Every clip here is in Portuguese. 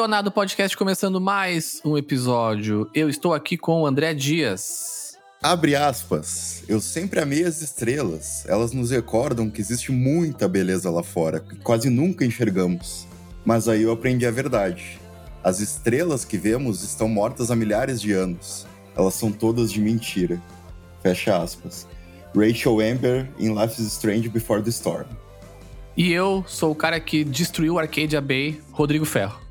Detonado Podcast começando mais um episódio. Eu estou aqui com o André Dias. Abre aspas. Eu sempre amei as estrelas. Elas nos recordam que existe muita beleza lá fora, que quase nunca enxergamos. Mas aí eu aprendi a verdade. As estrelas que vemos estão mortas há milhares de anos. Elas são todas de mentira. Fecha aspas. Rachel Amber em Life is Strange Before the Storm. E eu sou o cara que destruiu Arcadia Bay, Rodrigo Ferro.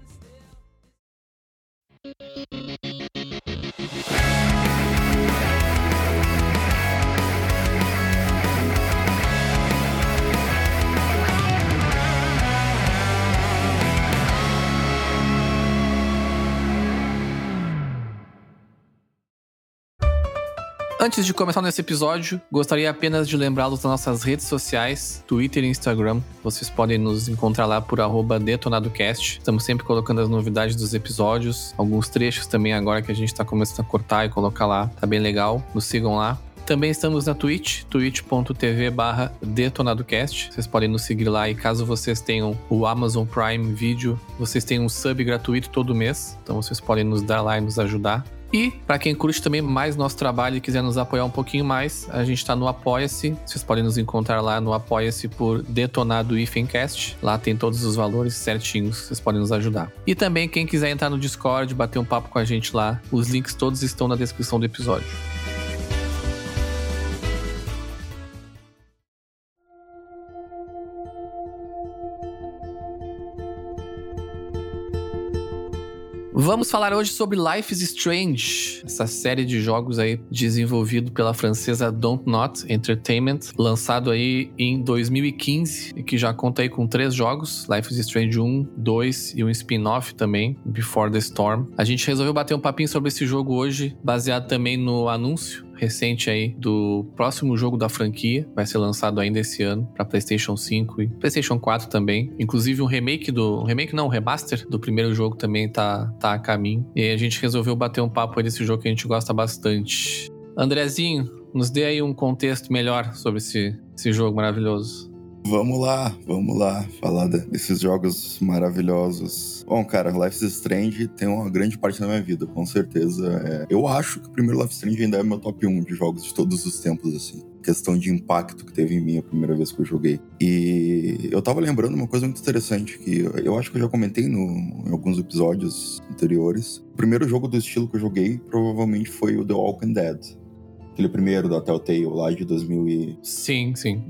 Antes de começar nesse episódio, gostaria apenas de lembrá-los das nossas redes sociais, Twitter e Instagram. Vocês podem nos encontrar lá por detonadocast. Estamos sempre colocando as novidades dos episódios, alguns trechos também agora que a gente está começando a cortar e colocar lá. Tá bem legal. Nos sigam lá. Também estamos na Twitch, twitch.tv barra detonadocast. Vocês podem nos seguir lá e caso vocês tenham o Amazon Prime Video, vocês têm um sub gratuito todo mês. Então vocês podem nos dar lá e nos ajudar. E para quem curte também mais nosso trabalho e quiser nos apoiar um pouquinho mais, a gente está no Apoia-se. Vocês podem nos encontrar lá no Apoia-se por Detonado Ifencast. Lá tem todos os valores certinhos, vocês podem nos ajudar. E também quem quiser entrar no Discord, bater um papo com a gente lá, os links todos estão na descrição do episódio. Vamos falar hoje sobre Life is Strange, essa série de jogos aí desenvolvido pela francesa Don't Not Entertainment, lançado aí em 2015 e que já conta aí com três jogos, Life is Strange 1, 2 e um spin-off também, Before the Storm. A gente resolveu bater um papinho sobre esse jogo hoje, baseado também no anúncio recente aí do próximo jogo da franquia, vai ser lançado ainda esse ano para PlayStation 5 e PlayStation 4 também. Inclusive um remake do, um remake não, um remaster do primeiro jogo também tá tá a caminho. E a gente resolveu bater um papo aí desse jogo que a gente gosta bastante. Andrezinho, nos dê aí um contexto melhor sobre esse, esse jogo maravilhoso. Vamos lá, vamos lá falar desses jogos maravilhosos. Bom, cara, Life is Strange tem uma grande parte da minha vida, com certeza. É... Eu acho que o primeiro Life is Strange ainda é meu top 1 de jogos de todos os tempos, assim. Questão de impacto que teve em mim a primeira vez que eu joguei. E eu tava lembrando uma coisa muito interessante, que eu acho que eu já comentei no, em alguns episódios anteriores. O primeiro jogo do estilo que eu joguei provavelmente foi o The Walking Dead aquele primeiro da Telltale lá de 2012 sim, sim.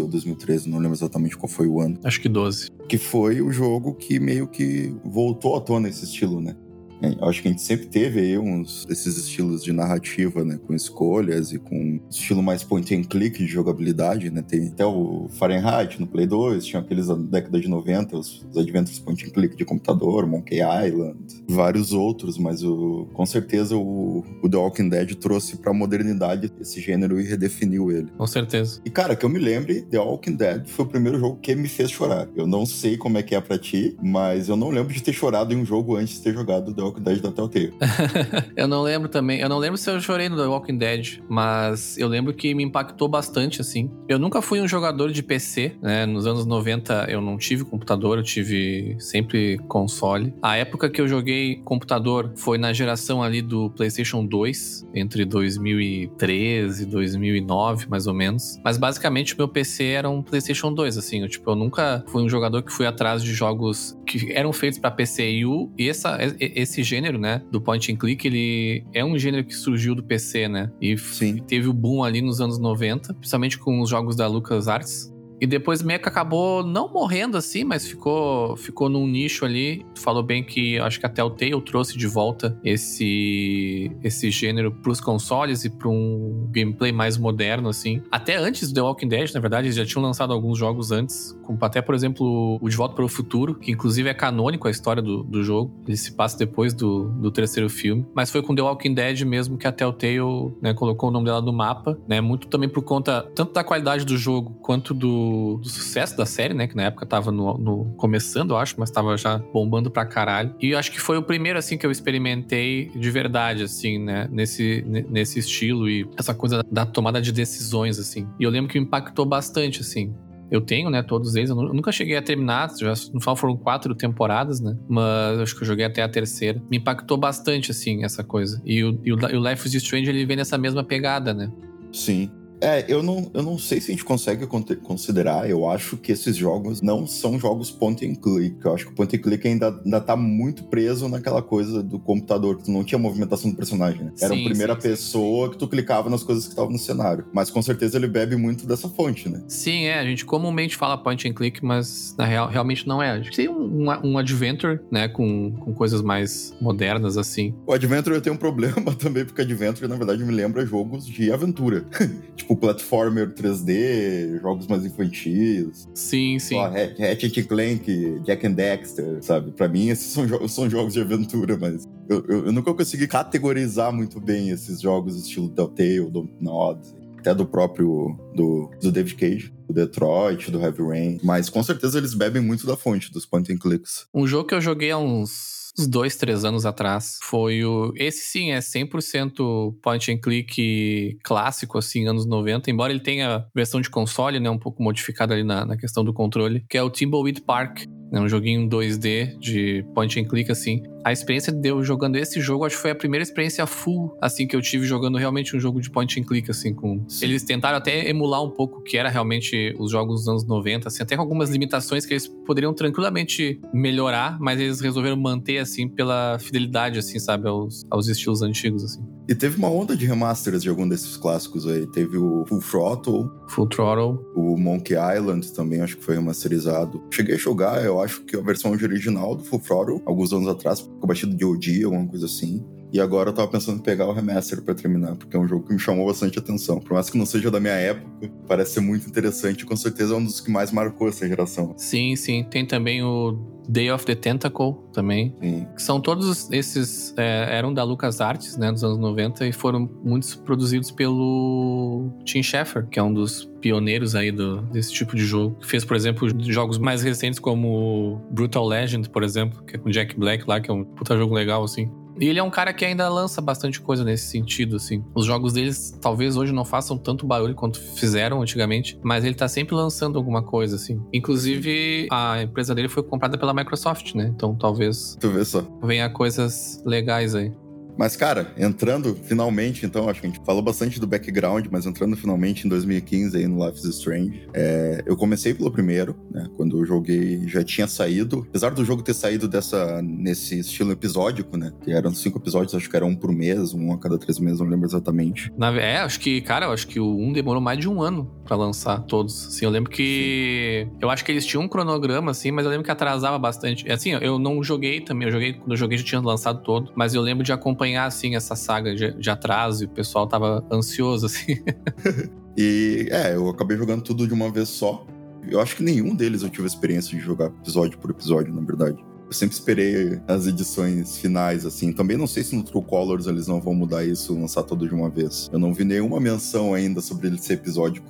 ou 2013, não lembro exatamente qual foi o ano. Acho que 12. Que foi o jogo que meio que voltou à tona esse estilo, né? É, acho que a gente sempre teve aí uns desses estilos de narrativa, né? Com escolhas e com estilo mais point and click de jogabilidade, né? Tem até o Fahrenheit no Play 2, tinha aqueles da década de 90, os, os Adventures point and click de computador, Monkey Island, vários outros, mas o, com certeza o, o The Walking Dead trouxe pra modernidade esse gênero e redefiniu ele. Com certeza. E cara, que eu me lembre, The Walking Dead foi o primeiro jogo que me fez chorar. Eu não sei como é que é pra ti, mas eu não lembro de ter chorado em um jogo antes de ter jogado The Walking Dead da Telltale. eu não lembro também. Eu não lembro se eu chorei no The Walking Dead, mas eu lembro que me impactou bastante, assim. Eu nunca fui um jogador de PC, né? Nos anos 90 eu não tive computador, eu tive sempre console. A época que eu joguei computador foi na geração ali do PlayStation 2, entre 2013 e 2009, mais ou menos. Mas basicamente o meu PC era um PlayStation 2, assim. Eu, tipo, eu nunca fui um jogador que fui atrás de jogos que eram feitos para PC. E, e essa, esse gênero, né, do point and click, ele é um gênero que surgiu do PC, né? E Sim. teve o boom ali nos anos 90, principalmente com os jogos da LucasArts. E depois meio que acabou não morrendo assim, mas ficou ficou num nicho ali. Tu falou bem que acho que até o Tale trouxe de volta esse esse gênero pros consoles e para um gameplay mais moderno assim. Até antes do The Walking Dead, na verdade, eles já tinham lançado alguns jogos antes, como até por exemplo o De Volta para o Futuro, que inclusive é canônico a história do, do jogo. Ele se passa depois do, do terceiro filme, mas foi com The Walking Dead mesmo que a Telltale né, colocou o nome dela no mapa, né? Muito também por conta tanto da qualidade do jogo quanto do do, sucesso da série, né? Que na época tava no, no, começando, eu acho, mas tava já bombando pra caralho. E acho que foi o primeiro, assim, que eu experimentei de verdade, assim, né? Nesse, nesse estilo e essa coisa da tomada de decisões, assim. E eu lembro que impactou bastante, assim. Eu tenho, né, todos eles. Eu nunca cheguei a terminar, já no final foram quatro temporadas, né? Mas acho que eu joguei até a terceira. Me impactou bastante, assim, essa coisa. E o, e o Life is Strange, ele vem nessa mesma pegada, né? Sim. É, eu não, eu não sei se a gente consegue considerar. Eu acho que esses jogos não são jogos point and click. Eu acho que o point and click ainda, ainda tá muito preso naquela coisa do computador, que tu não tinha movimentação do personagem. Né? Era sim, a primeira sim, pessoa sim. que tu clicava nas coisas que estavam no cenário. Mas com certeza ele bebe muito dessa fonte, né? Sim, é. A gente comumente fala point and click, mas na real realmente não é. A gente tem um, um, um adventure, né, com, com coisas mais modernas, assim. O adventure eu tenho um problema também, porque adventure, na verdade, me lembra jogos de aventura. tipo, tipo platformer 3D, jogos mais infantis. Sim, sim. Ó, Ratchet Clank, Jack and Dexter, sabe? Pra mim, esses são, jo são jogos de aventura, mas eu, eu, eu, nunca consegui categorizar muito bem esses jogos estilo Telltale, do Nod, até do próprio do, do David Cage, do Detroit, do Heavy Rain. Mas com certeza eles bebem muito da fonte dos point and clicks. Um jogo que eu joguei há uns uns dois, três anos atrás. Foi o. Esse sim é 100% point and click clássico, assim, anos 90. Embora ele tenha versão de console, né? Um pouco modificada ali na, na questão do controle, que é o Timbleweed Park. É um joguinho 2D de point and click, assim. A experiência de eu jogando esse jogo, acho que foi a primeira experiência full, assim, que eu tive jogando realmente um jogo de point and click, assim, com... Sim. Eles tentaram até emular um pouco o que era realmente os jogos dos anos 90, assim, até com algumas limitações que eles poderiam tranquilamente melhorar, mas eles resolveram manter, assim, pela fidelidade, assim, sabe, aos, aos estilos antigos, assim. E teve uma onda de remasters de algum desses clássicos aí. Teve o Full Throttle. Full Throttle. O Monkey Island também, acho que foi remasterizado. Cheguei a jogar, eu acho que a versão original do Full Throttle, alguns anos atrás, com batido de OG, alguma coisa assim. E agora eu tava pensando em pegar o remaster para terminar, porque é um jogo que me chamou bastante atenção. Por mais que não seja da minha época, parece ser muito interessante e com certeza é um dos que mais marcou essa geração. Sim, sim. Tem também o Day of the Tentacle também. Sim. Que são todos esses. É, eram da LucasArts, né, dos anos 90, e foram muitos produzidos pelo Tim Schafer, que é um dos pioneiros aí do, desse tipo de jogo. Fez, por exemplo, jogos mais recentes como Brutal Legend, por exemplo, que é com Jack Black lá, que é um puta jogo legal, assim. E ele é um cara que ainda lança bastante coisa nesse sentido, assim. Os jogos deles talvez hoje não façam tanto barulho quanto fizeram antigamente, mas ele tá sempre lançando alguma coisa, assim. Inclusive, a empresa dele foi comprada pela Microsoft, né? Então talvez. Tu vê só. Venha coisas legais aí. Mas, cara, entrando finalmente, então, acho que a gente falou bastante do background, mas entrando finalmente em 2015 aí no Life is Strange, é, eu comecei pelo primeiro, né? Quando eu joguei, já tinha saído. Apesar do jogo ter saído dessa, nesse estilo episódico, né? Que eram cinco episódios, acho que era um por mês, um a cada três meses, não lembro exatamente. Na, é, acho que, cara, eu acho que o um demorou mais de um ano para lançar todos. Assim, eu lembro que. Sim. Eu acho que eles tinham um cronograma, assim, mas eu lembro que atrasava bastante. Assim, eu não joguei também, eu joguei, quando eu joguei já tinha lançado todo, mas eu lembro de acompanhar acompanhar, assim, essa saga de, de atraso e o pessoal tava ansioso, assim. e, é, eu acabei jogando tudo de uma vez só. Eu acho que nenhum deles eu tive a experiência de jogar episódio por episódio, na verdade. Eu sempre esperei as edições finais, assim. Também não sei se no True Colors eles não vão mudar isso, lançar tudo de uma vez. Eu não vi nenhuma menção ainda sobre ele ser episódico.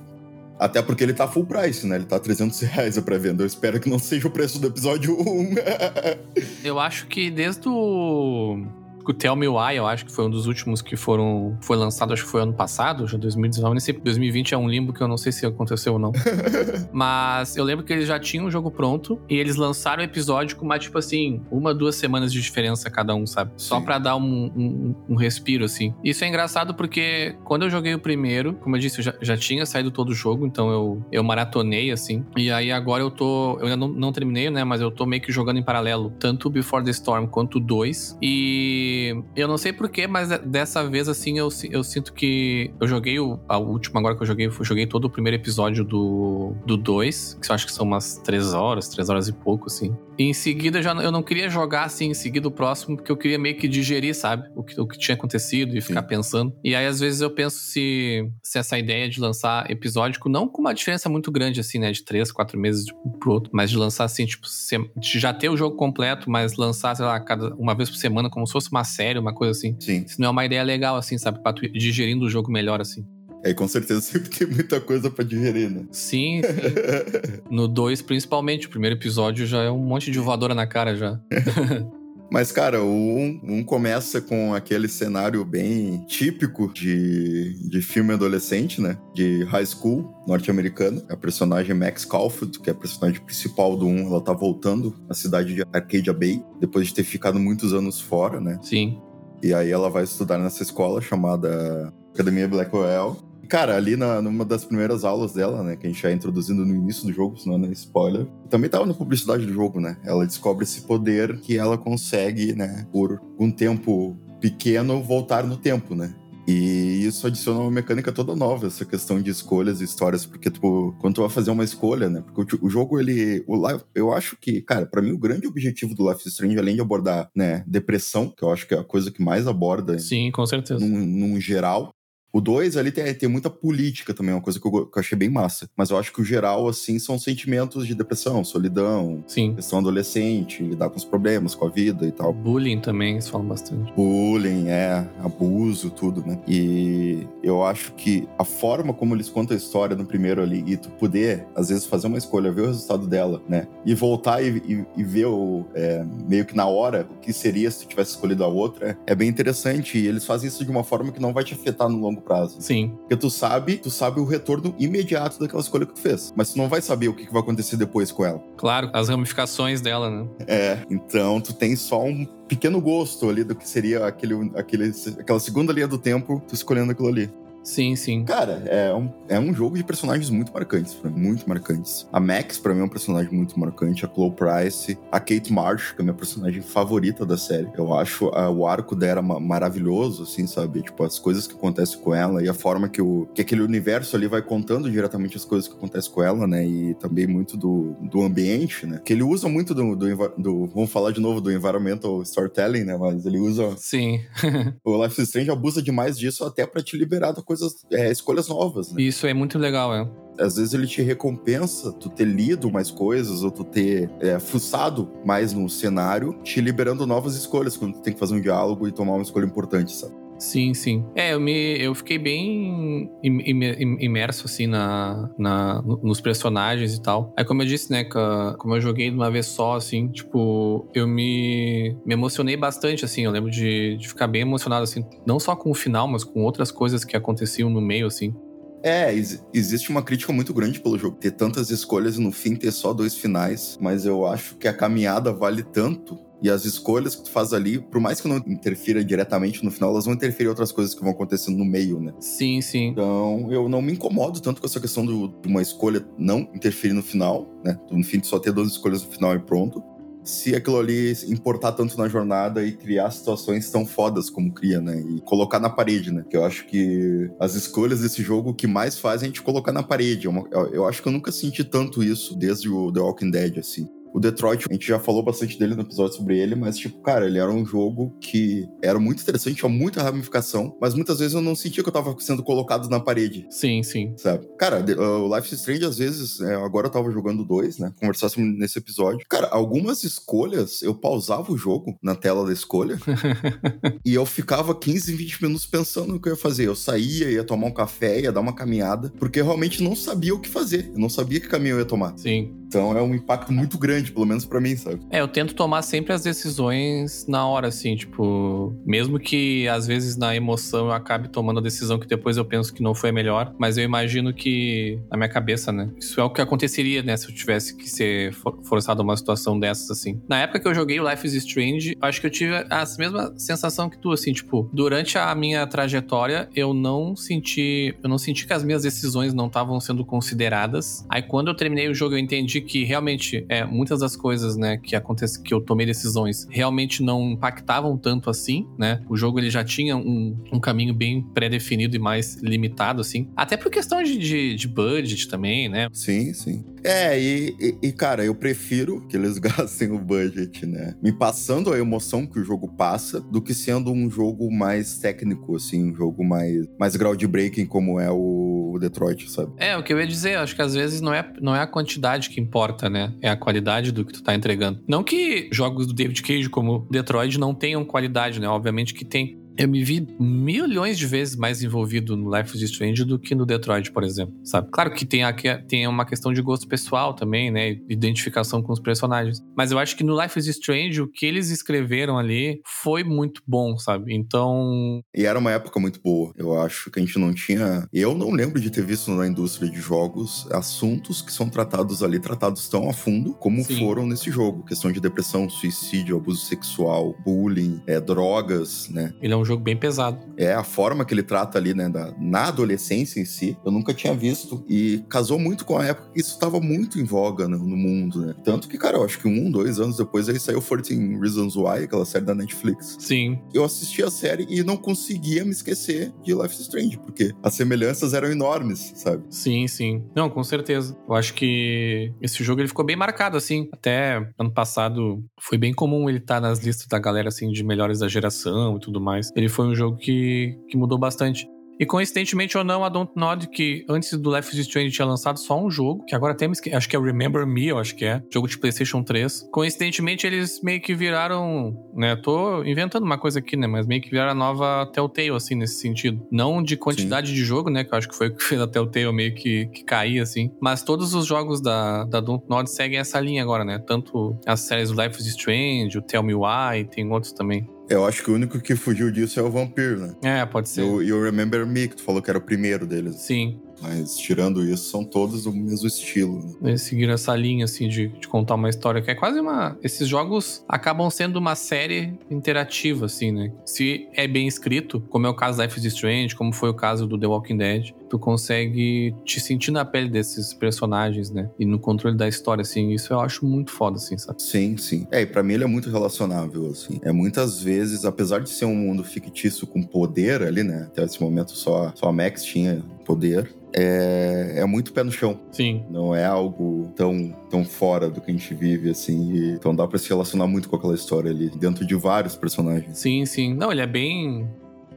Até porque ele tá full price, né? Ele tá 300 reais a pré-venda. Eu espero que não seja o preço do episódio 1. eu acho que desde o o Tell Me Why, eu acho que foi um dos últimos que foram foi lançado, acho que foi ano passado, já 2019, nem sei, 2020 é um limbo que eu não sei se aconteceu ou não. Mas eu lembro que eles já tinham o jogo pronto e eles lançaram o episódio com mais, tipo assim, uma, duas semanas de diferença cada um, sabe? Só para dar um, um, um, respiro, assim. Isso é engraçado porque quando eu joguei o primeiro, como eu disse, eu já, já tinha saído todo o jogo, então eu, eu maratonei, assim. E aí agora eu tô. Eu ainda não, não terminei, né? Mas eu tô meio que jogando em paralelo tanto o Before the Storm quanto o 2. E eu não sei porquê, mas dessa vez, assim, eu, eu sinto que. Eu joguei o, a última agora que eu joguei, eu joguei todo o primeiro episódio do 2, do dois, que eu acho que são umas 3 horas, 3 horas e pouco, assim. E em seguida, já, eu não queria jogar, assim, em seguida o próximo, porque eu queria meio que digerir, sabe? O que, o que tinha acontecido e ficar Sim. pensando. E aí, às vezes, eu penso se, se essa ideia de lançar episódico, não com uma diferença muito grande, assim, né? De 3, 4 meses de pro outro, mas de lançar, assim, tipo, de já ter o jogo completo, mas lançar, sei lá, cada, uma vez por semana, como se fosse uma série, uma coisa assim. Sim. Isso não é uma ideia legal, assim, sabe? Pra tu ir digerindo o jogo melhor, assim. É, com certeza sempre tem muita coisa para digerir, né? Sim, sim. No 2, principalmente, o primeiro episódio já é um monte de voadora na cara já. Mas, cara, o 1 um, um começa com aquele cenário bem típico de, de filme adolescente, né? De high school norte-americano. A personagem Max Caulfield, que é a personagem principal do 1, ela tá voltando à cidade de Arcadia Bay, depois de ter ficado muitos anos fora, né? Sim. E aí ela vai estudar nessa escola chamada Academia Blackwell. Cara, ali na, numa das primeiras aulas dela, né, que a gente já introduzindo no início do jogo, senão não é spoiler, também tava na publicidade do jogo, né? Ela descobre esse poder que ela consegue, né, por um tempo pequeno, voltar no tempo, né? E isso adiciona uma mecânica toda nova, essa questão de escolhas e histórias, porque, tipo, quando tu vai fazer uma escolha, né? Porque o, o jogo, ele. O live, eu acho que, cara, para mim, o grande objetivo do Life is Strange, além de abordar, né, depressão, que eu acho que é a coisa que mais aborda. Sim, com certeza. Num, num geral, o 2 ali tem, tem muita política também, uma coisa que eu, que eu, achei bem massa. Mas eu acho que o geral, assim, são sentimentos de depressão, solidão, Sim. questão adolescente, lidar com os problemas, com a vida e tal. Bullying também, eles falam bastante. Bullying, é, abuso, tudo, né? E eu acho que a forma como eles contam a história no primeiro ali, e tu poder, às vezes, fazer uma escolha, ver o resultado dela, né? E voltar e, e, e ver o, é, meio que na hora o que seria se tu tivesse escolhido a outra, é, é bem interessante. E eles fazem isso de uma forma que não vai te afetar no longo longo prazo. Sim. Porque tu sabe, tu sabe o retorno imediato daquela escolha que tu fez. Mas tu não vai saber o que vai acontecer depois com ela. Claro, as ramificações dela, né? É, então tu tem só um pequeno gosto ali do que seria aquele, aquele, aquela segunda linha do tempo, tu escolhendo aquilo ali. Sim, sim. Cara, é um, é um jogo de personagens muito marcantes, muito marcantes. A Max, pra mim, é um personagem muito marcante. A Chloe Price, a Kate Marsh, que é a minha personagem favorita da série. Eu acho a, o arco dela maravilhoso, assim, sabe? Tipo, as coisas que acontecem com ela e a forma que, o, que aquele universo ali vai contando diretamente as coisas que acontecem com ela, né? E também muito do, do ambiente, né? Que ele usa muito do, do, do Vamos falar de novo do environmental storytelling, né? Mas ele usa. Sim. o Life is Strange abusa demais disso até para te liberar da coisas, é, escolhas novas, né? Isso é muito legal, é. Às vezes ele te recompensa tu ter lido mais coisas ou tu ter é, fuçado mais no cenário, te liberando novas escolhas quando tu tem que fazer um diálogo e tomar uma escolha importante, sabe? Sim, sim. É, eu, me, eu fiquei bem imerso, assim, na, na, nos personagens e tal. Aí, como eu disse, né, como eu joguei de uma vez só, assim, tipo, eu me, me emocionei bastante, assim. Eu lembro de, de ficar bem emocionado, assim, não só com o final, mas com outras coisas que aconteciam no meio, assim. É, existe uma crítica muito grande pelo jogo ter tantas escolhas e no fim ter só dois finais, mas eu acho que a caminhada vale tanto e as escolhas que tu faz ali, por mais que não interfira diretamente no final, elas vão interferir em outras coisas que vão acontecendo no meio, né? Sim, sim. Então, eu não me incomodo tanto com essa questão do, de uma escolha não interferir no final, né? No fim, só ter duas escolhas no final e pronto. Se aquilo ali importar tanto na jornada e criar situações tão fodas como cria, né? E colocar na parede, né? Que eu acho que as escolhas desse jogo, que mais faz é a gente colocar na parede. Eu, eu acho que eu nunca senti tanto isso desde o The Walking Dead, assim. O Detroit, a gente já falou bastante dele no episódio sobre ele, mas, tipo, cara, ele era um jogo que era muito interessante, tinha muita ramificação, mas muitas vezes eu não sentia que eu tava sendo colocado na parede. Sim, sim. Sabe? Cara, o Life is Strange, às vezes, é, agora eu tava jogando dois, né? Conversasse nesse episódio. Cara, algumas escolhas, eu pausava o jogo na tela da escolha e eu ficava 15, 20 minutos pensando no que eu ia fazer. Eu saía, ia tomar um café, ia dar uma caminhada, porque eu realmente não sabia o que fazer. Eu não sabia que caminho eu ia tomar. Sim. Então é um impacto muito grande, pelo menos para mim, sabe? É, eu tento tomar sempre as decisões na hora, assim, tipo, mesmo que às vezes na emoção eu acabe tomando a decisão que depois eu penso que não foi a melhor, mas eu imagino que na minha cabeça, né? Isso é o que aconteceria, né, se eu tivesse que ser forçado a uma situação dessas, assim. Na época que eu joguei Life is Strange, acho que eu tive a mesma sensação que tu, assim, tipo, durante a minha trajetória, eu não senti, eu não senti que as minhas decisões não estavam sendo consideradas. Aí quando eu terminei o jogo, eu entendi que realmente é, muitas das coisas, né, que acontece, que eu tomei decisões realmente não impactavam tanto assim, né? O jogo ele já tinha um, um caminho bem pré-definido e mais limitado, assim. Até por questão de, de, de budget também, né? Sim, sim. É, e, e, e, cara, eu prefiro que eles gastem o budget, né? Me passando a emoção que o jogo passa, do que sendo um jogo mais técnico, assim, um jogo mais, mais groundbreaking como é o Detroit, sabe? É, o que eu ia dizer, acho que às vezes não é, não é a quantidade que importa, né? É a qualidade do que tu tá entregando. Não que jogos do David Cage como Detroit não tenham qualidade, né? Obviamente que tem eu me vi milhões de vezes mais envolvido no Life is Strange do que no Detroit, por exemplo, sabe? Claro que tem, aqui, tem uma questão de gosto pessoal também, né? Identificação com os personagens. Mas eu acho que no Life is Strange, o que eles escreveram ali foi muito bom, sabe? Então. E era uma época muito boa. Eu acho que a gente não tinha. Eu não lembro de ter visto na indústria de jogos assuntos que são tratados ali, tratados tão a fundo como Sim. foram nesse jogo. Questão de depressão, suicídio, abuso sexual, bullying, é, drogas, né? Ele é um jogo bem pesado. É, a forma que ele trata ali, né, da, na adolescência em si, eu nunca tinha visto. E casou muito com a época que isso estava muito em voga no, no, mundo, né? Tanto que, cara, eu acho que um, dois anos depois aí saiu 14 Reasons Why, aquela série da Netflix. Sim. Eu assisti a série e não conseguia me esquecer de Life is Strange, porque as semelhanças eram enormes, sabe? Sim, sim. Não, com certeza. Eu acho que esse jogo ele ficou bem marcado, assim. Até ano passado foi bem comum ele estar tá nas listas da galera, assim, de melhores da geração e tudo mais. Ele foi um jogo que, que mudou bastante. E coincidentemente ou não, a Dontnod, que antes do Life is Strange tinha lançado só um jogo, que agora temos que acho que é Remember Me, eu acho que é, jogo de PlayStation 3. Coincidentemente eles meio que viraram, né, tô inventando uma coisa aqui, né, mas meio que viraram a nova Telltale assim nesse sentido. Não de quantidade Sim. de jogo, né, que eu acho que foi o que fez a Telltale meio que, que cair assim, mas todos os jogos da da Dontnod seguem essa linha agora, né? Tanto as séries Life is Strange, o Tell Me Why, tem outros também. Eu acho que o único que fugiu disso é o Vampir, né? É, pode ser. E o Remember Me, que tu falou que era o primeiro deles. Sim. Mas tirando isso, são todos do mesmo estilo. Né? Eles seguiram essa linha, assim, de, de, contar uma história que é quase uma. Esses jogos acabam sendo uma série interativa, assim, né? Se é bem escrito, como é o caso da Life is Strange, como foi o caso do The Walking Dead, tu consegue te sentir na pele desses personagens, né? E no controle da história, assim. Isso eu acho muito foda, assim, sabe? Sim, sim. É, e pra mim ele é muito relacionável, assim. É muitas vezes, apesar de ser um mundo fictício com poder ali, né? Até esse momento só, só a Max tinha poder é, é muito pé no chão. Sim. Não é algo tão, tão fora do que a gente vive, assim. E, então dá pra se relacionar muito com aquela história ali, dentro de vários personagens. Sim, sim. Não, ele é bem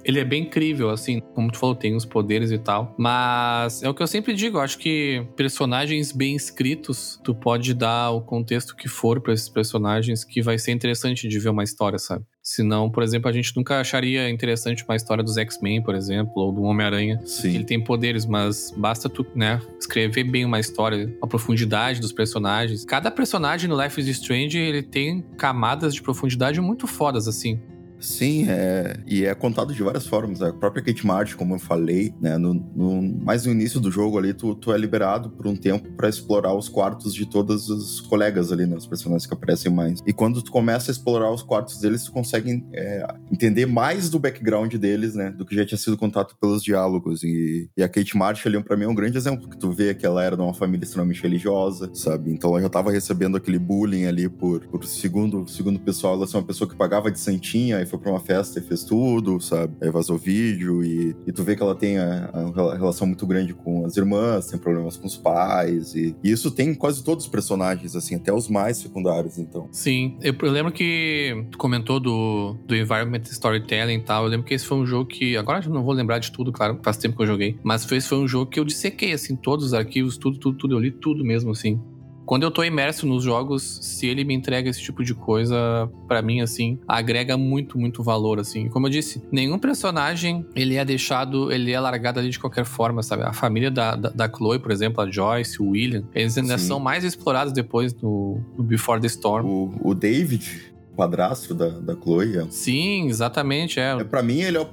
ele é bem incrível, assim, como tu falou, tem os poderes e tal. Mas é o que eu sempre digo, eu acho que personagens bem escritos, tu pode dar o contexto que for para esses personagens que vai ser interessante de ver uma história, sabe? Senão, por exemplo, a gente nunca acharia interessante uma história dos X-Men, por exemplo, ou do Homem-Aranha. Sim. Ele tem poderes, mas basta tu, né, escrever bem uma história, a profundidade dos personagens. Cada personagem no Life is Strange, ele tem camadas de profundidade muito fodas, assim. Sim, é, e é contado de várias formas. A própria Kate Martin, como eu falei, né, no, no, mais no início do jogo ali, tu, tu é liberado por um tempo para explorar os quartos de todos os colegas ali, né, os personagens que aparecem mais. E quando tu começa a explorar os quartos deles, tu consegue é, entender mais do background deles, né, do que já tinha sido contado pelos diálogos. E, e a Kate Martin ali, para mim, é um grande exemplo, que tu vê que ela era de uma família extremamente religiosa, sabe? Então ela já tava recebendo aquele bullying ali por, por segundo, segundo pessoal, ela é uma pessoa que pagava de santinha e foi pra uma festa e fez tudo, sabe? Aí vazou vídeo e, e tu vê que ela tem a, a, relação muito grande com as irmãs, tem problemas com os pais e, e, isso tem em quase todos os personagens, assim, até os mais secundários, então. Sim, eu, eu lembro que tu comentou do, do Environment Storytelling e tal, eu lembro que esse foi um jogo que, agora eu não vou lembrar de tudo, claro, faz tempo que eu joguei, mas esse foi um jogo que eu dissequei, assim, todos os arquivos, tudo, tudo, tudo, eu li tudo mesmo, assim quando eu tô imerso nos jogos, se ele me entrega esse tipo de coisa, para mim, assim, agrega muito, muito valor, assim. Como eu disse, nenhum personagem, ele é deixado, ele é largado ali de qualquer forma, sabe? A família da, da, da Chloe, por exemplo, a Joyce, o William, eles ainda Sim. são mais explorados depois no, no Before the Storm. O, o David, padrasto da, da Chloe. É. Sim, exatamente, é. é pra mim, ele é,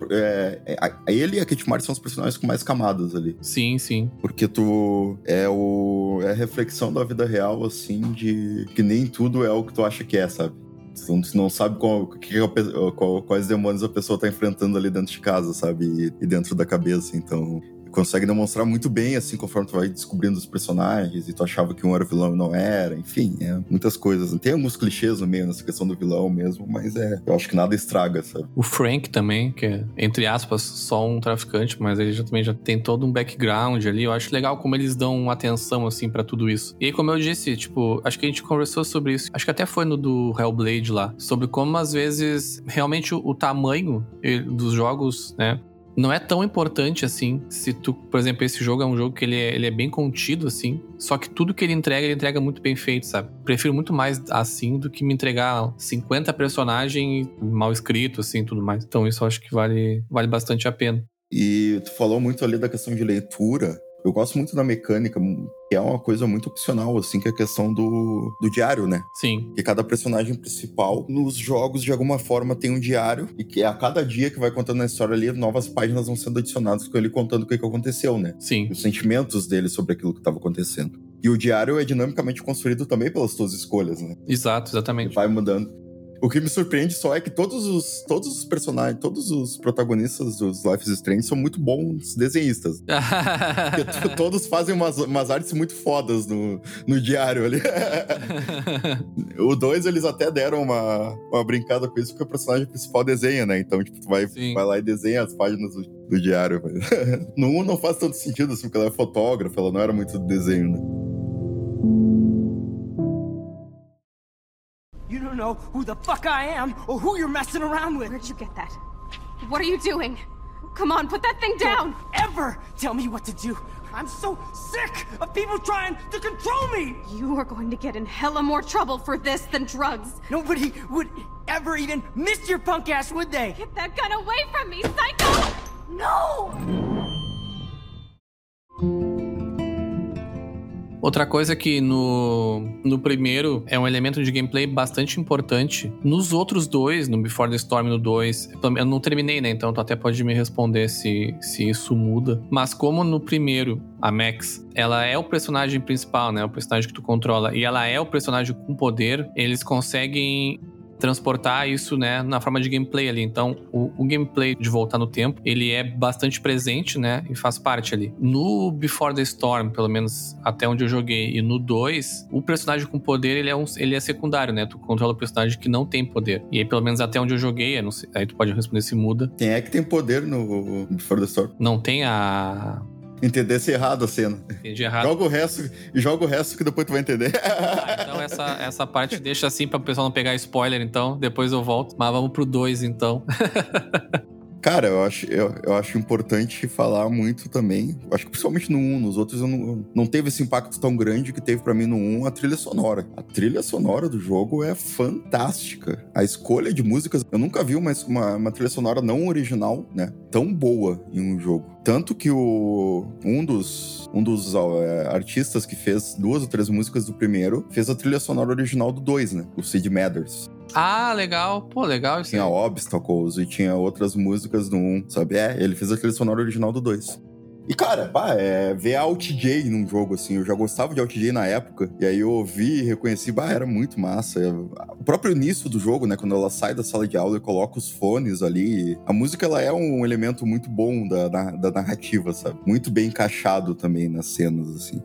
é, é, ele e a Kate Martin são os personagens com mais camadas ali. Sim, sim. Porque tu é o é a reflexão da vida real, assim, de que nem tudo é o que tu acha que é, sabe? Tu não sabe qual, que, qual, quais demônios a pessoa tá enfrentando ali dentro de casa, sabe? E, e dentro da cabeça. Então, consegue demonstrar muito bem, assim, conforme tu vai descobrindo os personagens e tu achava que um era vilão e não era, enfim, é muitas coisas. Tem alguns clichês no meio nessa questão do vilão mesmo, mas é, eu acho que nada estraga, sabe? O Frank também, que é, entre aspas, só um traficante, mas ele já, também já tem todo um background ali. Eu acho legal como eles dão atenção, assim, para tudo isso. E aí, como eu disse, tipo, acho que a gente conversou sobre isso, acho que até foi no do Hellblade lá, sobre como às vezes realmente o, o tamanho dos jogos, né, não é tão importante assim. Se tu, por exemplo, esse jogo é um jogo que ele é, ele é bem contido, assim. Só que tudo que ele entrega, ele entrega muito bem feito, sabe? Prefiro muito mais assim do que me entregar 50 personagens mal escritos, assim, tudo mais. Então isso eu acho que vale, vale bastante a pena. E tu falou muito ali da questão de leitura. Eu gosto muito da mecânica, que é uma coisa muito opcional, assim, que é a questão do, do diário, né? Sim. Que cada personagem principal nos jogos, de alguma forma, tem um diário, e que a cada dia que vai contando a história ali, novas páginas vão sendo adicionadas com ele contando o que, que aconteceu, né? Sim. Os sentimentos dele sobre aquilo que estava acontecendo. E o diário é dinamicamente construído também pelas suas escolhas, né? Exato, exatamente. Ele vai mudando. O que me surpreende só é que todos os, todos os personagens, todos os protagonistas dos Life is Strange são muito bons desenhistas. todos fazem umas, umas artes muito fodas no, no diário ali. o 2, eles até deram uma, uma brincada com isso, porque o personagem principal desenha, né? Então, tipo, tu vai, vai lá e desenha as páginas do, do diário. no 1 um não faz tanto sentido, assim, porque ela é fotógrafa, ela não era muito desenho, né? Who the fuck I am or who you're messing around with. Where'd you get that? What are you doing? Come on, put that thing down! Don't ever tell me what to do! I'm so sick of people trying to control me! You are going to get in hella more trouble for this than drugs. Nobody would ever even miss your punk ass, would they? Get that gun away from me, psycho! No! Outra coisa que no, no primeiro é um elemento de gameplay bastante importante. Nos outros dois, no Before the Storm no 2, eu não terminei, né? Então tu até pode me responder se, se isso muda. Mas como no primeiro, a Max, ela é o personagem principal, né? O personagem que tu controla. E ela é o personagem com poder, eles conseguem transportar isso, né, na forma de gameplay ali. Então, o, o, gameplay de voltar no tempo, ele é bastante presente, né, e faz parte ali. No Before the Storm, pelo menos até onde eu joguei, e no 2, o personagem com poder, ele é, um, ele é secundário, né? Tu controla o personagem que não tem poder. E aí, pelo menos até onde eu joguei, sei, aí tu pode responder se muda. Quem é que tem poder no Before the Storm? Não tem a entendesse errado a cena. Entendi errado. Joga o resto, joga o resto que depois tu vai entender. Ah, então essa, essa parte deixa assim para o pessoal não pegar spoiler, então. Depois eu volto. Mas vamos pro 2, então. Cara, eu acho, eu, eu acho importante falar muito também. Acho que principalmente no 1, nos outros não, não teve esse impacto tão grande que teve para mim no 1 a trilha sonora. A trilha sonora do jogo é fantástica. A escolha de músicas, eu nunca vi uma, uma, uma trilha sonora não original, né? Tão boa em um jogo. Tanto que o, um dos, um dos é, artistas que fez duas ou três músicas do primeiro fez a trilha sonora original do 2, né? O Sid Matters. Ah, legal. Pô, legal isso Tinha aí. Obstacles e tinha outras músicas do 1, sabe? É, ele fez a trilha sonora original do 2. E, cara, pá, é, ver a OutJ num jogo, assim, eu já gostava de OutJ na época, e aí eu ouvi e reconheci, bah, era muito massa. O próprio início do jogo, né, quando ela sai da sala de aula e coloca os fones ali, a música, ela é um elemento muito bom da, da, da narrativa, sabe? Muito bem encaixado também nas cenas, assim.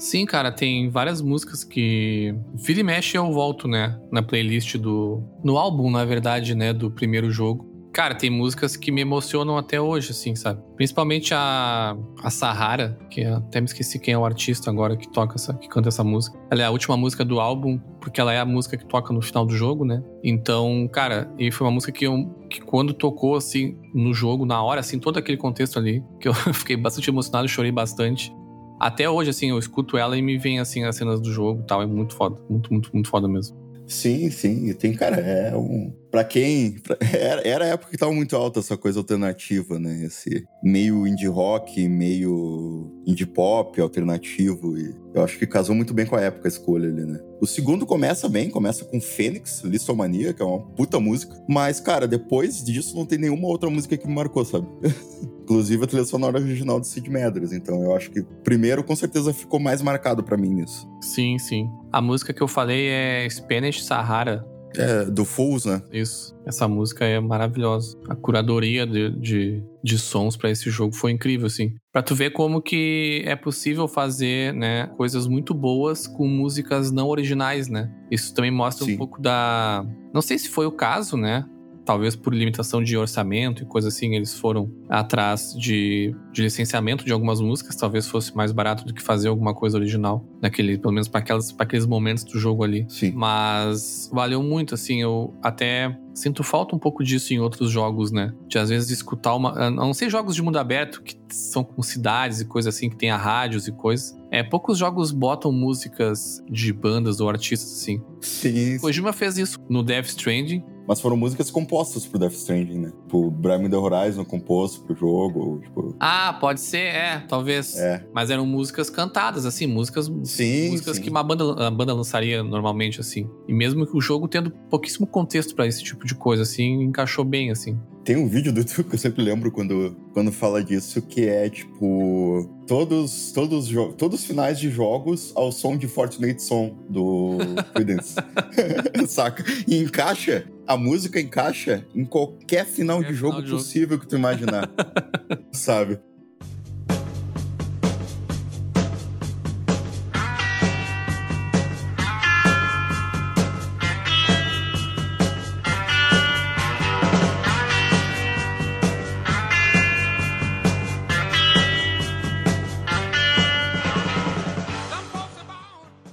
Sim, cara, tem várias músicas que. Vira e mexe eu volto, né? Na playlist do. No álbum, na verdade, né? Do primeiro jogo. Cara, tem músicas que me emocionam até hoje, assim, sabe? Principalmente a, a Sahara, que até me esqueci quem é o artista agora que toca essa, que canta essa música. Ela é a última música do álbum, porque ela é a música que toca no final do jogo, né? Então, cara, e foi uma música que eu que quando tocou assim no jogo, na hora, assim, todo aquele contexto ali, que eu fiquei bastante emocionado, chorei bastante até hoje, assim, eu escuto ela e me vem, assim, as cenas do jogo e tal. É muito foda. Muito, muito, muito foda mesmo. Sim, sim. E tem, cara, é um. Pra quem. Pra... Era, era a época que tava muito alta essa coisa alternativa, né? Esse meio indie rock, meio indie pop alternativo. E eu acho que casou muito bem com a época a escolha ali, né? O segundo começa bem, começa com Fênix, Lissomania, que é uma puta música. Mas, cara, depois disso não tem nenhuma outra música que me marcou, sabe? Inclusive a trilha sonora original do Sid Medras. Então eu acho que primeiro com certeza ficou mais marcado para mim nisso. Sim, sim. A música que eu falei é Spanish Sahara. É, do Fools, né? Isso. Essa música é maravilhosa. A curadoria de, de, de sons para esse jogo foi incrível, assim. Pra tu ver como que é possível fazer, né, coisas muito boas com músicas não originais, né? Isso também mostra Sim. um pouco da... Não sei se foi o caso, né? Talvez por limitação de orçamento e coisa assim, eles foram atrás de, de licenciamento de algumas músicas, talvez fosse mais barato do que fazer alguma coisa original, naquele, pelo menos para aqueles momentos do jogo ali. Sim. Mas valeu muito, assim, eu até Sinto falta um pouco disso em outros jogos, né? De às vezes escutar uma. A não ser jogos de mundo aberto, que são com cidades e coisas assim, que tem a rádios e coisas. É, poucos jogos botam músicas de bandas ou artistas assim. Sim. O Kojima fez isso no Death Stranding. Mas foram músicas compostas pro Death Stranding, né? Tipo, Bram The Horizon composto pro jogo, tipo... Ah, pode ser, é, talvez. É. Mas eram músicas cantadas, assim, músicas... Sim, Músicas sim. que uma banda, a banda lançaria normalmente, assim. E mesmo que o jogo tendo pouquíssimo contexto pra esse tipo de coisa, assim, encaixou bem, assim. Tem um vídeo do YouTube que eu sempre lembro quando, quando fala disso, que é, tipo... Todos, todos, todos os finais de jogos ao som de Fortnite Song, do Prudence. Saca? E encaixa... A música encaixa em qualquer final de jogo final de jogo. possível que tu imaginar. sabe?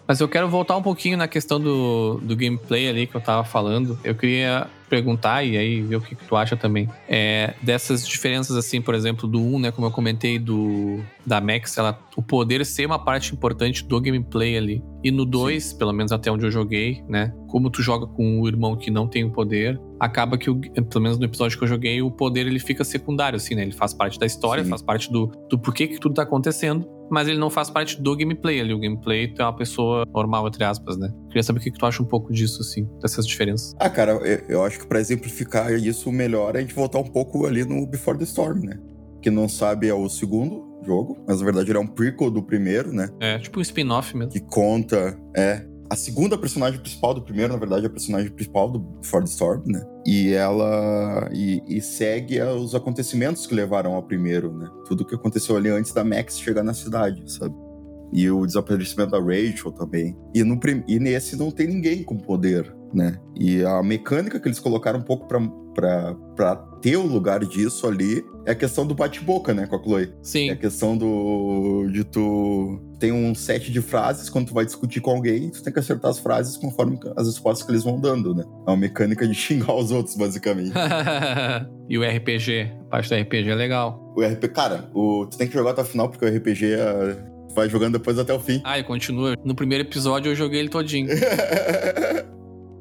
Mas eu quero voltar um pouquinho na questão do, do gameplay ali que eu tava falando. Eu queria perguntar e aí ver o que, que tu acha também. É, dessas diferenças, assim, por exemplo, do 1, né? Como eu comentei, do da Max, ela, o poder ser uma parte importante do gameplay ali. E no 2, pelo menos até onde eu joguei, né? Como tu joga com o irmão que não tem o poder, acaba que, o, pelo menos no episódio que eu joguei, o poder ele fica secundário, assim, né? Ele faz parte da história, Sim. faz parte do, do porquê que tudo tá acontecendo mas ele não faz parte do gameplay ali. O gameplay tu é uma pessoa normal, entre aspas, né? Queria saber o que, que tu acha um pouco disso, assim, dessas diferenças. Ah, cara, eu, eu acho que pra exemplificar isso melhor é a gente voltar um pouco ali no Before the Storm, né? Que não sabe é o segundo jogo, mas na verdade ele é um prequel do primeiro, né? É, tipo um spin-off mesmo. Que conta, é, a segunda personagem principal do primeiro, na verdade, é a personagem principal do the Storm, né? E ela. E, e segue os acontecimentos que levaram ao primeiro, né? Tudo que aconteceu ali antes da Max chegar na cidade, sabe? E o desaparecimento da Rachel também. E, no, e nesse não tem ninguém com poder, né? E a mecânica que eles colocaram um pouco pra, pra, pra ter o lugar disso ali é a questão do bate-boca, né, com a Chloe. Sim. É a questão do. de tu. Tem um set de frases quando tu vai discutir com alguém, tu tem que acertar as frases conforme as respostas que eles vão dando, né? É uma mecânica de xingar os outros, basicamente. e o RPG, a parte do RPG é legal. o RP, cara, o, tu tem que jogar até o final, porque o RPG é, vai jogando depois até o fim. Ah, e continua. No primeiro episódio eu joguei ele todinho.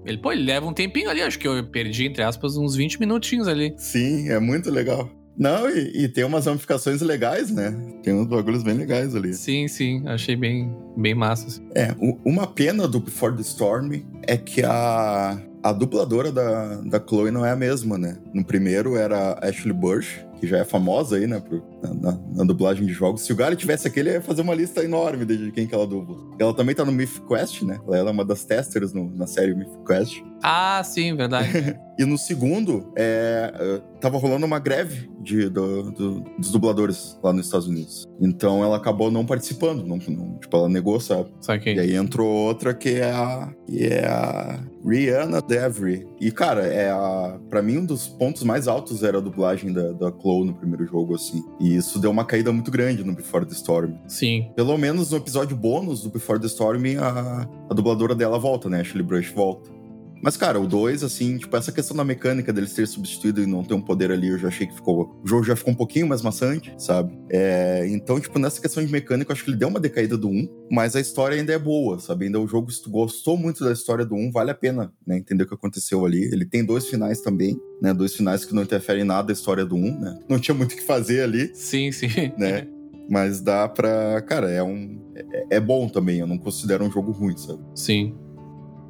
Ele, pô, ele leva um tempinho ali, acho que eu perdi, entre aspas, uns 20 minutinhos ali. Sim, é muito legal. Não, e, e tem umas ramificações legais, né? Tem uns bagulhos bem legais ali. Sim, sim, achei bem, bem massa. assim. É, u- uma pena do Before the Storm é que a, a dubladora da, da Chloe não é a mesma, né? No primeiro era Ashley Burch, que já é famosa aí, né? pro- na, na- na dublagem de jogos. Se o Gary tivesse aqui, ele ia fazer uma lista enorme de quem que ela dubla. Ela também tá no Myth Quest, né? Ela é uma das testers no- na série Myth Quest. Ah, sim, verdade. E no segundo, é, é, tava rolando uma greve de, do- do- dos dubladores lá nos Estados Unidos. Então ela acabou não participando. Não, não- tipo, ela negou, sabe? Saquei. E aí entrou outra que é a, que é a Rihanna Devry. E, cara, é a. Pra mim, um dos pontos mais altos era a dublagem da, da Chloe no primeiro jogo, assim. E isso deu uma caída muito grande no Before the Storm. Sim. Pelo menos no episódio bônus do Before the Storm, a, a dubladora dela volta, né? A Ashley Brush volta. Mas, cara, o 2, assim, tipo, essa questão da mecânica deles ter substituído e não ter um poder ali, eu já achei que ficou. O jogo já ficou um pouquinho mais maçante, sabe? É, então, tipo, nessa questão de mecânica, eu acho que ele deu uma decaída do 1, mas a história ainda é boa, sabe? Ainda o jogo, se tu gostou muito da história do 1, vale a pena, né? Entender o que aconteceu ali. Ele tem dois finais também, né? Dois finais que não interferem em nada da história do 1, né? Não tinha muito o que fazer ali Sim, sim. né? Mas dá pra. Cara, é um. É, é bom também, eu não considero um jogo ruim, sabe? Sim.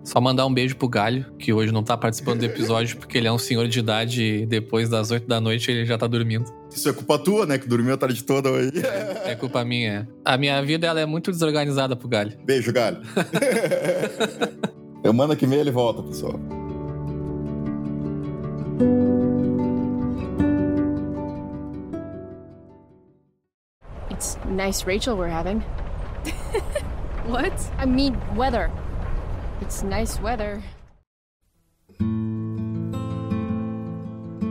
Só mandar um beijo pro Galho, que hoje não tá participando do episódio porque ele é um senhor de idade e depois das 8 da noite ele já tá dormindo. Isso é culpa tua, né? Que dormiu a tarde toda aí. É culpa minha. é. A minha vida ela é muito desorganizada pro Galho. Beijo, galho. Semana que vem ele volta, pessoal. It's nice Rachel we're having. What? I mean, weather. It's nice weather.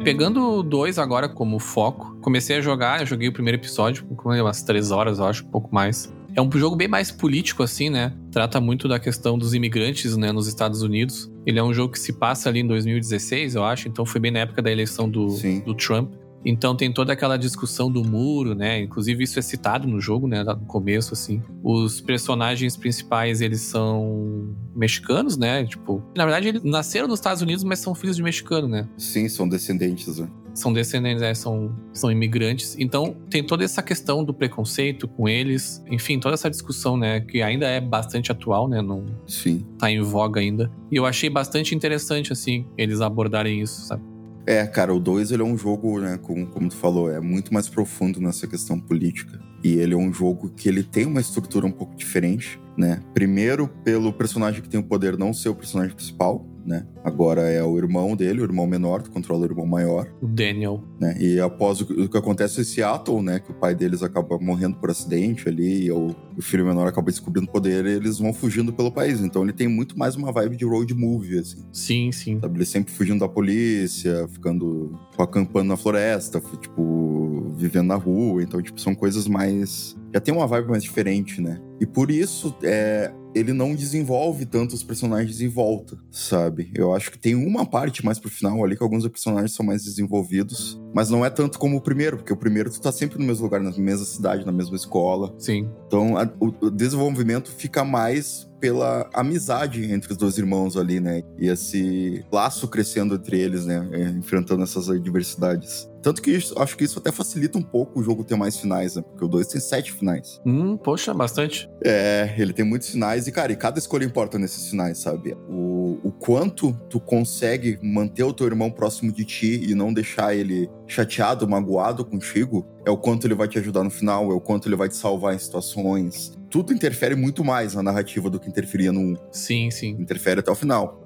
Pegando o 2 agora como foco, comecei a jogar, eu joguei o primeiro episódio, com umas três horas, eu acho, um pouco mais. É um jogo bem mais político, assim, né? Trata muito da questão dos imigrantes, né, nos Estados Unidos. Ele é um jogo que se passa ali em 2016, eu acho, então foi bem na época da eleição do, Sim. do Trump. Então tem toda aquela discussão do muro, né? Inclusive isso é citado no jogo, né? No começo, assim. Os personagens principais, eles são mexicanos, né? Tipo, na verdade eles nasceram nos Estados Unidos, mas são filhos de mexicano, né? Sim, são descendentes, né? São descendentes, né? São, são imigrantes. Então tem toda essa questão do preconceito com eles. Enfim, toda essa discussão, né? Que ainda é bastante atual, né? Não Sim. tá em voga ainda. E eu achei bastante interessante, assim, eles abordarem isso, sabe? É, cara, o 2 ele é um jogo, né, como, como tu falou, é muito mais profundo nessa questão política. E ele é um jogo que ele tem uma estrutura um pouco diferente, né? Primeiro, pelo personagem que tem o poder não ser o personagem principal, né? Agora é o irmão dele, o irmão menor, que controla o irmão maior, O Daniel. né? E após o, o que acontece em Seattle, né? Que o pai deles acaba morrendo por acidente ali, ou o filho menor acaba descobrindo o poder, eles vão fugindo pelo país. Então ele tem muito mais uma vibe de road movie, assim. Sim, sim. Sabe, ele sempre fugindo da polícia, ficando acampando na floresta, tipo, vivendo na rua. Então, tipo, são coisas mais. Já tem uma vibe mais diferente, né? E por isso, é, ele não desenvolve tanto os personagens em volta, sabe? Eu acho que tem uma parte mais pro final ali que alguns personagens são mais desenvolvidos, mas não é tanto como o primeiro, porque o primeiro tu tá sempre no mesmo lugar, na mesma cidade, na mesma escola. Sim. Então, a- o, o desenvolvimento fica mais pela amizade entre os dois irmãos ali, né? E esse laço crescendo entre eles, né? É, Enfrentando essas adversidades. Tanto que isso- acho que isso até facilita um pouco o jogo ter mais finais, né? Porque o 2 tem sete finais. Hum, poxa, bastante. É, ele tem muitos finais e, cara, e cada escolha importa nesses finais, sabe? O, o quanto tu consegue manter o teu irmão próximo de ti e não deixar ele chateado, magoado contigo, é o quanto ele vai te ajudar no final, é o quanto ele vai te salvar em situações. Tudo interfere muito mais na narrativa do que interferia no 1. Sim, sim. Interfere até o final.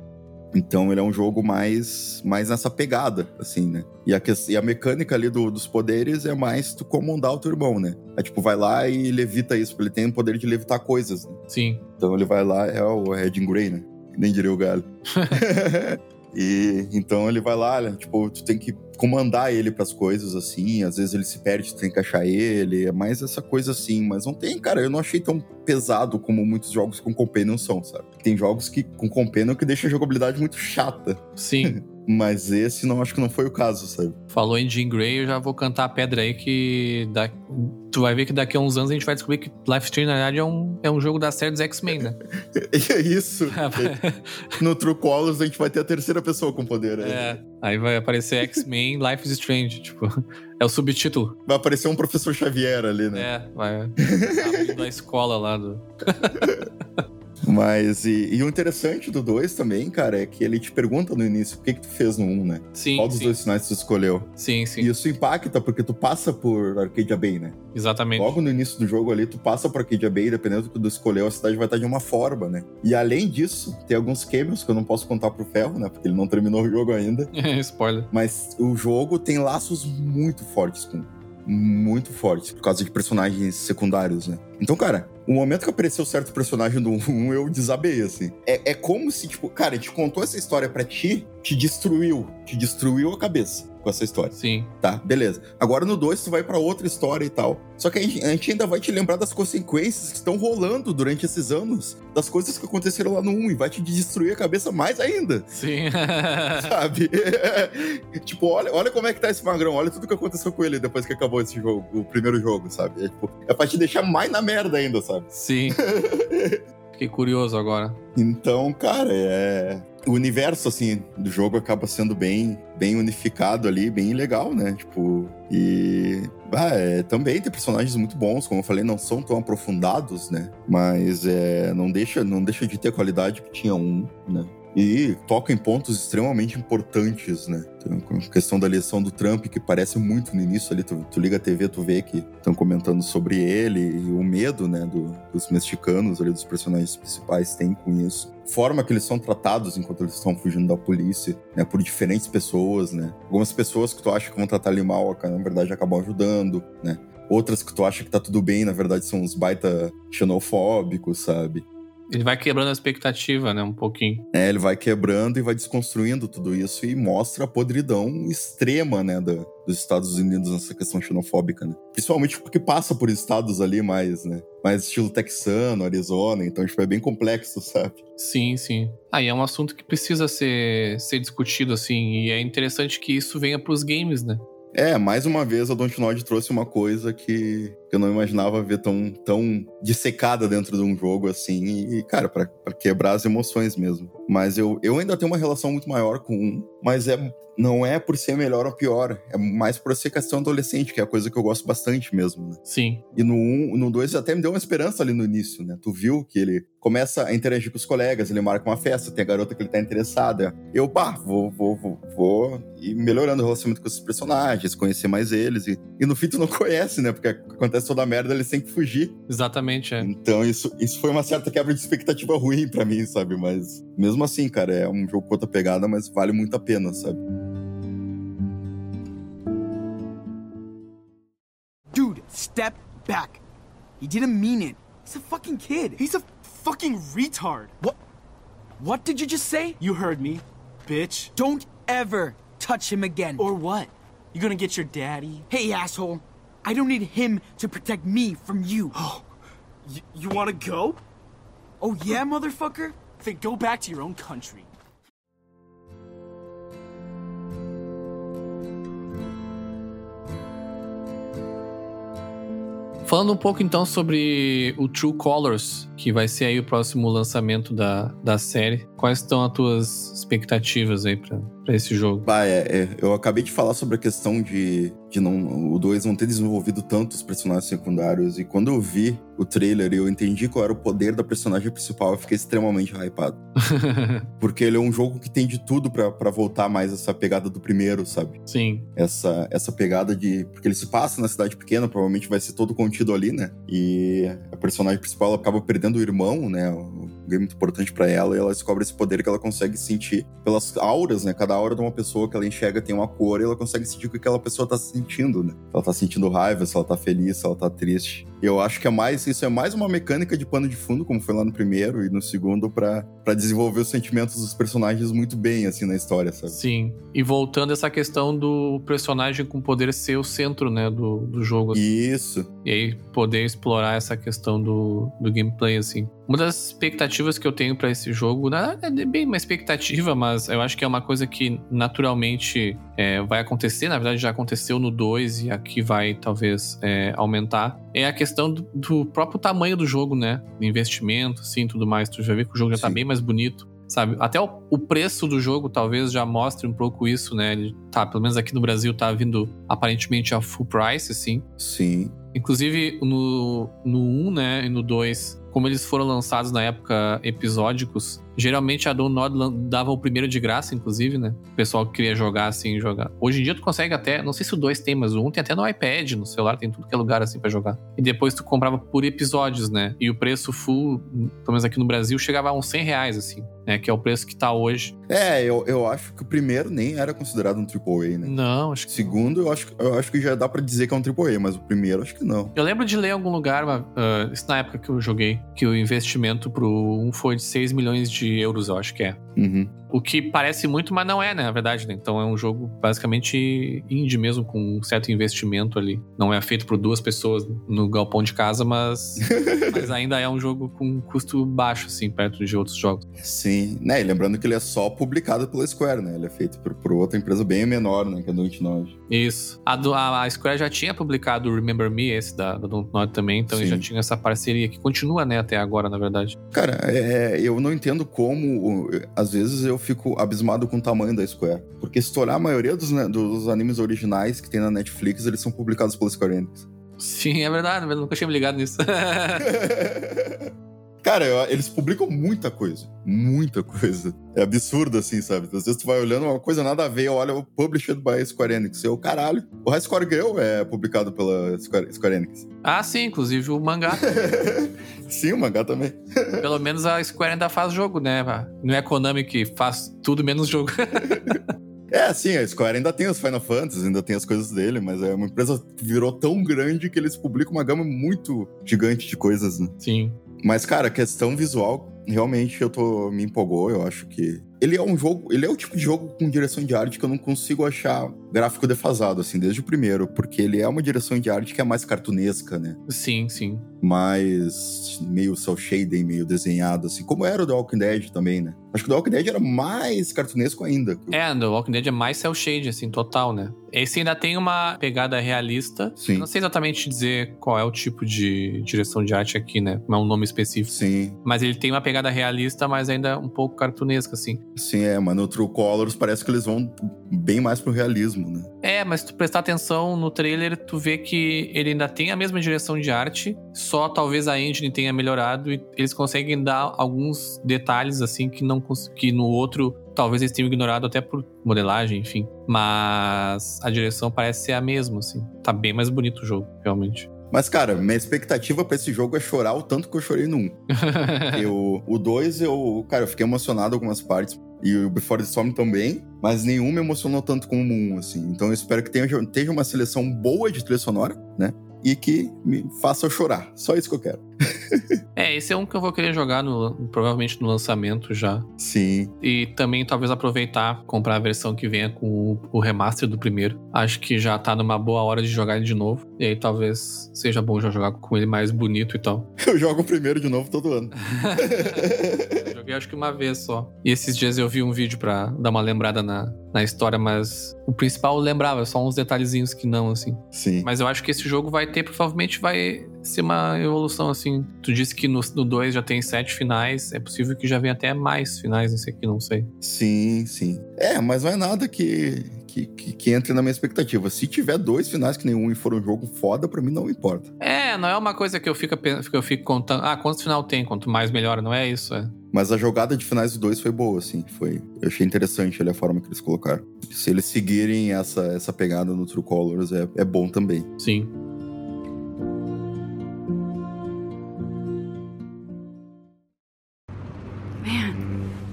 Então ele é um jogo mais, mais nessa pegada, assim, né? E a, e a mecânica ali do- dos poderes é mais tu comandar o teu irmão, né? É tipo, vai lá e levita isso, porque ele tem o poder de levitar coisas, né? Sim. Então ele vai lá, é o Red Grey, né? Nem diria o galho. e então ele vai lá, tipo, tu tem que comandar ele pras coisas assim, às vezes ele se perde, tu tem que achar ele, é mais essa coisa assim, mas não tem, cara, eu não achei tão pesado como muitos jogos com companion são, sabe? Tem jogos que com companion que deixa a jogabilidade muito chata, Sim. mas esse não acho que não foi o caso, sabe? Falou em Jean Grey, eu já vou cantar a pedra aí que da... tu vai ver que daqui a uns anos a gente vai descobrir que Life Stream, na verdade, é um, é um jogo da série dos X-Men, né? É isso. no True Colors a gente vai ter a terceira pessoa com poder, né? é. Aí vai aparecer X-Men Life is Strange, tipo, é o subtítulo. Vai aparecer um professor Xavier ali, né? É, vai. a da escola lá do. Mas, e, e o interessante do 2 também, cara, é que ele te pergunta no início o que, que tu fez no 1, um, né? Sim, Qual dos sim. dois sinais tu escolheu? Sim, sim. E isso impacta porque tu passa por Arcadia Bay, né? Exatamente. Logo no início do jogo ali, tu passa por Arcadia Bay, dependendo do que tu escolheu, a cidade vai estar de uma forma, né? E além disso, tem alguns cameos que eu não posso contar pro Ferro, né? Porque ele não terminou o jogo ainda. Spoiler. Mas o jogo tem laços muito fortes com. Muito fortes, por causa de personagens secundários, né? Então, cara, o momento que apareceu certo personagem do 1, eu desabei, assim. É, é como se, tipo, cara, te contou essa história pra ti, te destruiu. Te destruiu a cabeça com essa história. Sim. Tá, beleza. Agora no 2 tu vai pra outra história e tal. Só que a gente, a gente ainda vai te lembrar das consequências que estão rolando durante esses anos, das coisas que aconteceram lá no 1 e vai te destruir a cabeça mais ainda. Sim. Sabe? tipo, olha, olha como é que tá esse magrão, olha tudo que aconteceu com ele depois que acabou esse jogo, o primeiro jogo, sabe? É, tipo, é pra te deixar mais na merda ainda, sabe? Sim. Fiquei curioso agora. Então, cara, é. O universo, assim, do jogo acaba sendo bem, bem unificado ali, bem legal, né? Tipo, e. Ah, é, também tem personagens muito bons, como eu falei, não são tão aprofundados, né? Mas é, não, deixa, não deixa de ter a qualidade que tinha um, né? E toca em pontos extremamente importantes, né? Então, a questão da eleição do Trump, que parece muito no início ali, tu, tu liga a TV, tu vê que estão comentando sobre ele e o medo, né, do- dos mexicanos ali, dos personagens principais têm com isso. Forma que eles são tratados enquanto eles estão fugindo da polícia, né, por diferentes pessoas, né? Algumas pessoas que tu acha que vão tratar ele mal, na verdade acabam ajudando, né? Outras que tu acha que tá tudo bem, na verdade são uns baita xenofóbicos, sabe? Ele vai quebrando a expectativa, né? Um pouquinho. É, ele vai quebrando e vai desconstruindo tudo isso e mostra a podridão extrema, né, da, dos Estados Unidos nessa questão xenofóbica, né? Principalmente porque passa por estados ali mais, né? Mais estilo texano, Arizona, então tipo, é bem complexo, sabe? Sim, sim. Ah, e é um assunto que precisa ser, ser discutido, assim, e é interessante que isso venha pros games, né? É, mais uma vez a Dontnod trouxe uma coisa que eu não imaginava ver tão, tão dissecada dentro de um jogo assim. E, cara, para quebrar as emoções mesmo. Mas eu, eu ainda tenho uma relação muito maior com um, mas é não é por ser melhor ou pior, é mais por ser questão adolescente, que é a coisa que eu gosto bastante mesmo, né? Sim. E no 1, um, no 2 até me deu uma esperança ali no início, né? Tu viu que ele começa a interagir com os colegas, ele marca uma festa, tem a garota que ele tá interessada. Eu, pá, vou, vou, vou, vou ir melhorando o relacionamento com esses personagens, conhecer mais eles. E, e no fim tu não conhece, né? Porque acontece toda a merda, eles têm que fugir. Exatamente, é. Então isso, isso foi uma certa quebra de expectativa ruim para mim, sabe? Mas mesmo assim, cara, é um jogo com outra pegada, mas vale muito a pena, sabe? Dude, step back. He didn't mean it. He's a fucking kid. He's a fucking retard. What? What did you just say? You heard me, bitch. Don't ever touch him again. Or what? You gonna get your daddy? Hey, asshole. I don't need him to protect me from you. Oh, y- you wanna go? Oh, yeah, motherfucker? Then go back to your own country. Falando um pouco então sobre o True Colors, que vai ser aí o próximo lançamento da, da série. Quais estão as tuas expectativas aí pra, pra esse jogo? Bah, é, é, eu acabei de falar sobre a questão de, de não, o 2 não ter desenvolvido tantos personagens secundários. E quando eu vi o trailer e eu entendi qual era o poder da personagem principal, eu fiquei extremamente hypado. Porque ele é um jogo que tem de tudo para voltar mais essa pegada do primeiro, sabe? Sim. Essa, essa pegada de. Porque ele se passa na cidade pequena, provavelmente vai ser todo contido ali, né? E a personagem principal acaba perdendo o irmão, né? Game muito importante para ela, e ela descobre esse poder que ela consegue sentir pelas auras, né? Cada aura de uma pessoa que ela enxerga tem uma cor e ela consegue sentir o que aquela pessoa tá sentindo, né? Se ela tá sentindo raiva, se ela tá feliz, se ela tá triste. Eu acho que é mais isso é mais uma mecânica de pano de fundo, como foi lá no primeiro e no segundo, para desenvolver os sentimentos dos personagens muito bem, assim, na história, sabe? Sim. E voltando a essa questão do personagem com poder ser o centro, né, do, do jogo. assim. Isso. E aí poder explorar essa questão do, do gameplay, assim. Uma das expectativas que eu tenho pra esse jogo, é bem uma expectativa, mas eu acho que é uma coisa que naturalmente é, vai acontecer, na verdade já aconteceu no 2 e aqui vai talvez é, aumentar, é a questão do, do próprio tamanho do jogo, né? Investimento, assim, tudo mais. Tu já vê que o jogo já tá Sim. bem mais bonito. Sabe, até o, o preço do jogo talvez já mostre um pouco isso, né? Ele tá, pelo menos aqui no Brasil, tá vindo aparentemente a full price, assim. Sim. Inclusive, no, no 1, né, e no 2, como eles foram lançados na época episódicos, geralmente a lan- dava o primeiro de graça, inclusive, né? O pessoal que queria jogar assim, jogar. Hoje em dia tu consegue até, não sei se o 2 tem, mas o 1 tem até no iPad, no celular, tem tudo que é lugar assim pra jogar. E depois tu comprava por episódios, né? E o preço full, pelo menos aqui no Brasil, chegava a uns 100 reais, assim, né? Que é o preço que tá hoje. É, eu, eu acho que o primeiro nem era considerado um AAA, né? Não, acho O que. segundo, eu acho, eu acho que já dá pra dizer que é um AAA, mas o primeiro, acho que não. Eu lembro de ler em algum lugar, ah, isso na época que eu joguei, que o investimento pro 1 foi de 6 milhões de euros, eu acho que é. Uhum. O que parece muito, mas não é, né? Na verdade, né? Então é um jogo basicamente indie mesmo, com um certo investimento ali. Não é feito por duas pessoas no galpão de casa, mas, mas ainda é um jogo com custo baixo, assim, perto de outros jogos. Sim, né? E lembrando que ele é só publicado pela Square, né? Ele é feito por, por outra empresa bem menor, né? Que é a Dontnod. Isso. A, do- a- a Square já tinha publicado o Remember Me, esse da, da Dontnod também, então Sim. já tinha essa parceria que continua, né, até agora, na verdade. Cara, é, eu não entendo como. Às vezes eu fico abismado com o tamanho da Square. Porque se tu olhar a maioria dos, né, dos animes originais que tem na Netflix, eles são publicados pela Square Enix. Sim, é verdade, eu nunca tinha me ligado nisso. Cara, eu- eles publicam muita coisa. Muita coisa. É absurdo, assim, sabe? Às vezes tu vai olhando uma coisa nada a ver, olha o Published by Square Enix. Eu, caralho. O High Score Girl é publicado pela Square, Square Enix. ah, sim, inclusive o mangá. Sim, o mangá também. Pelo menos a Square ainda faz jogo, né? Não é Konami que faz tudo menos jogo. É, sim, a Square ainda tem os Final Fantasy, ainda tem as coisas dele, mas é uma empresa que virou tão grande que eles publicam uma gama muito gigante de coisas, né? Sim. Mas, cara, a questão visual, realmente eu tô me empolgou, eu acho que ele é um jogo, ele é o tipo de jogo com direção de arte que eu não consigo achar gráfico defasado assim desde o primeiro, porque ele é uma direção de arte que é mais cartunesca, né? Sim, sim. Mais meio cel shading, meio desenhado assim, como era o The Walking Dead também, né? Acho que o The Walking Dead era mais cartunesco ainda. É, o The Walking Dead é mais cel shade assim, total, né? Esse ainda tem uma pegada realista. Sim. Eu não sei exatamente dizer qual é o tipo de direção de arte aqui, né? Não é um nome específico. Sim. Mas ele tem uma pegada realista, mas ainda um pouco cartunesca, assim. Sim, é, mas no True Colors parece que eles vão bem mais pro realismo, né? É, mas se tu prestar atenção no trailer, tu vê que ele ainda tem a mesma direção de arte, só talvez a engine tenha melhorado e eles conseguem dar alguns detalhes assim que não que no outro talvez eles tenham ignorado até por modelagem, enfim. Mas a direção parece ser a mesma, assim. Tá bem mais bonito o jogo, realmente. Mas, cara, minha expectativa pra esse jogo é chorar o tanto que eu chorei no 1. Porque o 2, eu, cara, eu fiquei emocionado algumas partes. E o Before the Storm também, mas nenhum me emocionou tanto como o 1, assim. Então eu espero que tenha, tenha uma seleção boa de trilha sonora, né? E que me faça chorar. Só isso que eu quero. é, esse é um que eu vou querer jogar no, provavelmente no lançamento já. Sim. E também talvez aproveitar, comprar a versão que venha com o, o remaster do primeiro. Acho que já tá numa boa hora de jogar ele de novo. E aí talvez seja bom já jogar com ele mais bonito e tal. Eu jogo o primeiro de novo todo ano. joguei acho que uma vez só. E esses dias eu vi um vídeo pra dar uma lembrada na, na história, mas o principal eu lembrava, só uns detalhezinhos que não, assim. Sim. Mas eu acho que esse jogo vai ter, provavelmente vai ser uma evolução, assim. Tu disse que no 2 já tem sete finais, é possível que já venha até mais finais nesse aqui, não sei. Sim, sim. É, mas não é nada que, que, que, que, entre na minha expectativa. Se tiver dois finais que nenhum e for um jogo foda, pra mim não importa. É, não é uma coisa que eu fico, que eu fico contando. Ah, quantos final tem? Quanto mais melhor, não é isso? É. Mas a jogada de finais dos dois foi boa, assim. Foi, eu achei interessante ali, a forma que eles colocaram. Se eles seguirem essa, essa pegada no True Colors, é, é bom também. Sim. Man,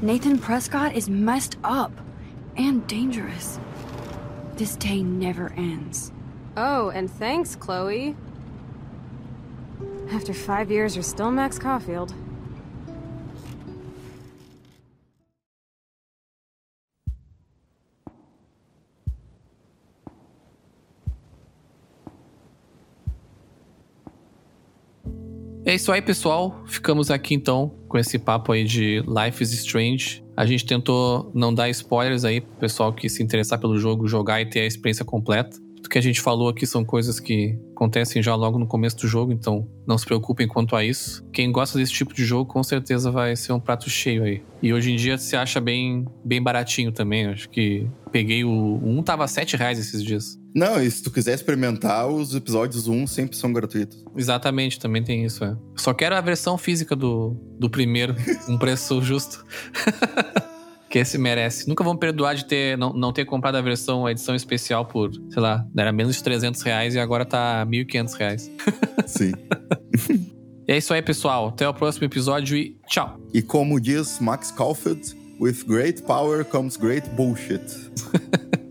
Nathan Prescott is messed up and dangerous. This day never ends. Oh, and thanks, Chloe. After five years, you're still Max Caulfield. Isso aí, pessoal. Ficamos aqui então com esse papo aí de Life is Strange. A gente tentou não dar spoilers aí pro pessoal que se interessar pelo jogo jogar e ter a experiência completa. Tudo que a gente falou aqui são coisas que acontecem já logo no começo do jogo, então não se preocupem quanto a isso. Quem gosta desse tipo de jogo com certeza vai ser um prato cheio aí. E hoje em dia se acha bem, bem baratinho também. Acho que peguei o. Um tava 7 reais esses dias. Não, e se tu quiser experimentar, os episódios 1 sempre são gratuitos. Exatamente, também tem isso, é. Só quero a versão física do, do primeiro, um preço justo. que esse merece. Nunca vão perdoar de ter não, não ter comprado a versão, a edição especial por, sei lá, era menos de 300 reais e agora tá 1.500 reais. Sim. e é isso aí, pessoal. Até o próximo episódio e tchau. E como diz Max Caulfield, with great power comes great bullshit.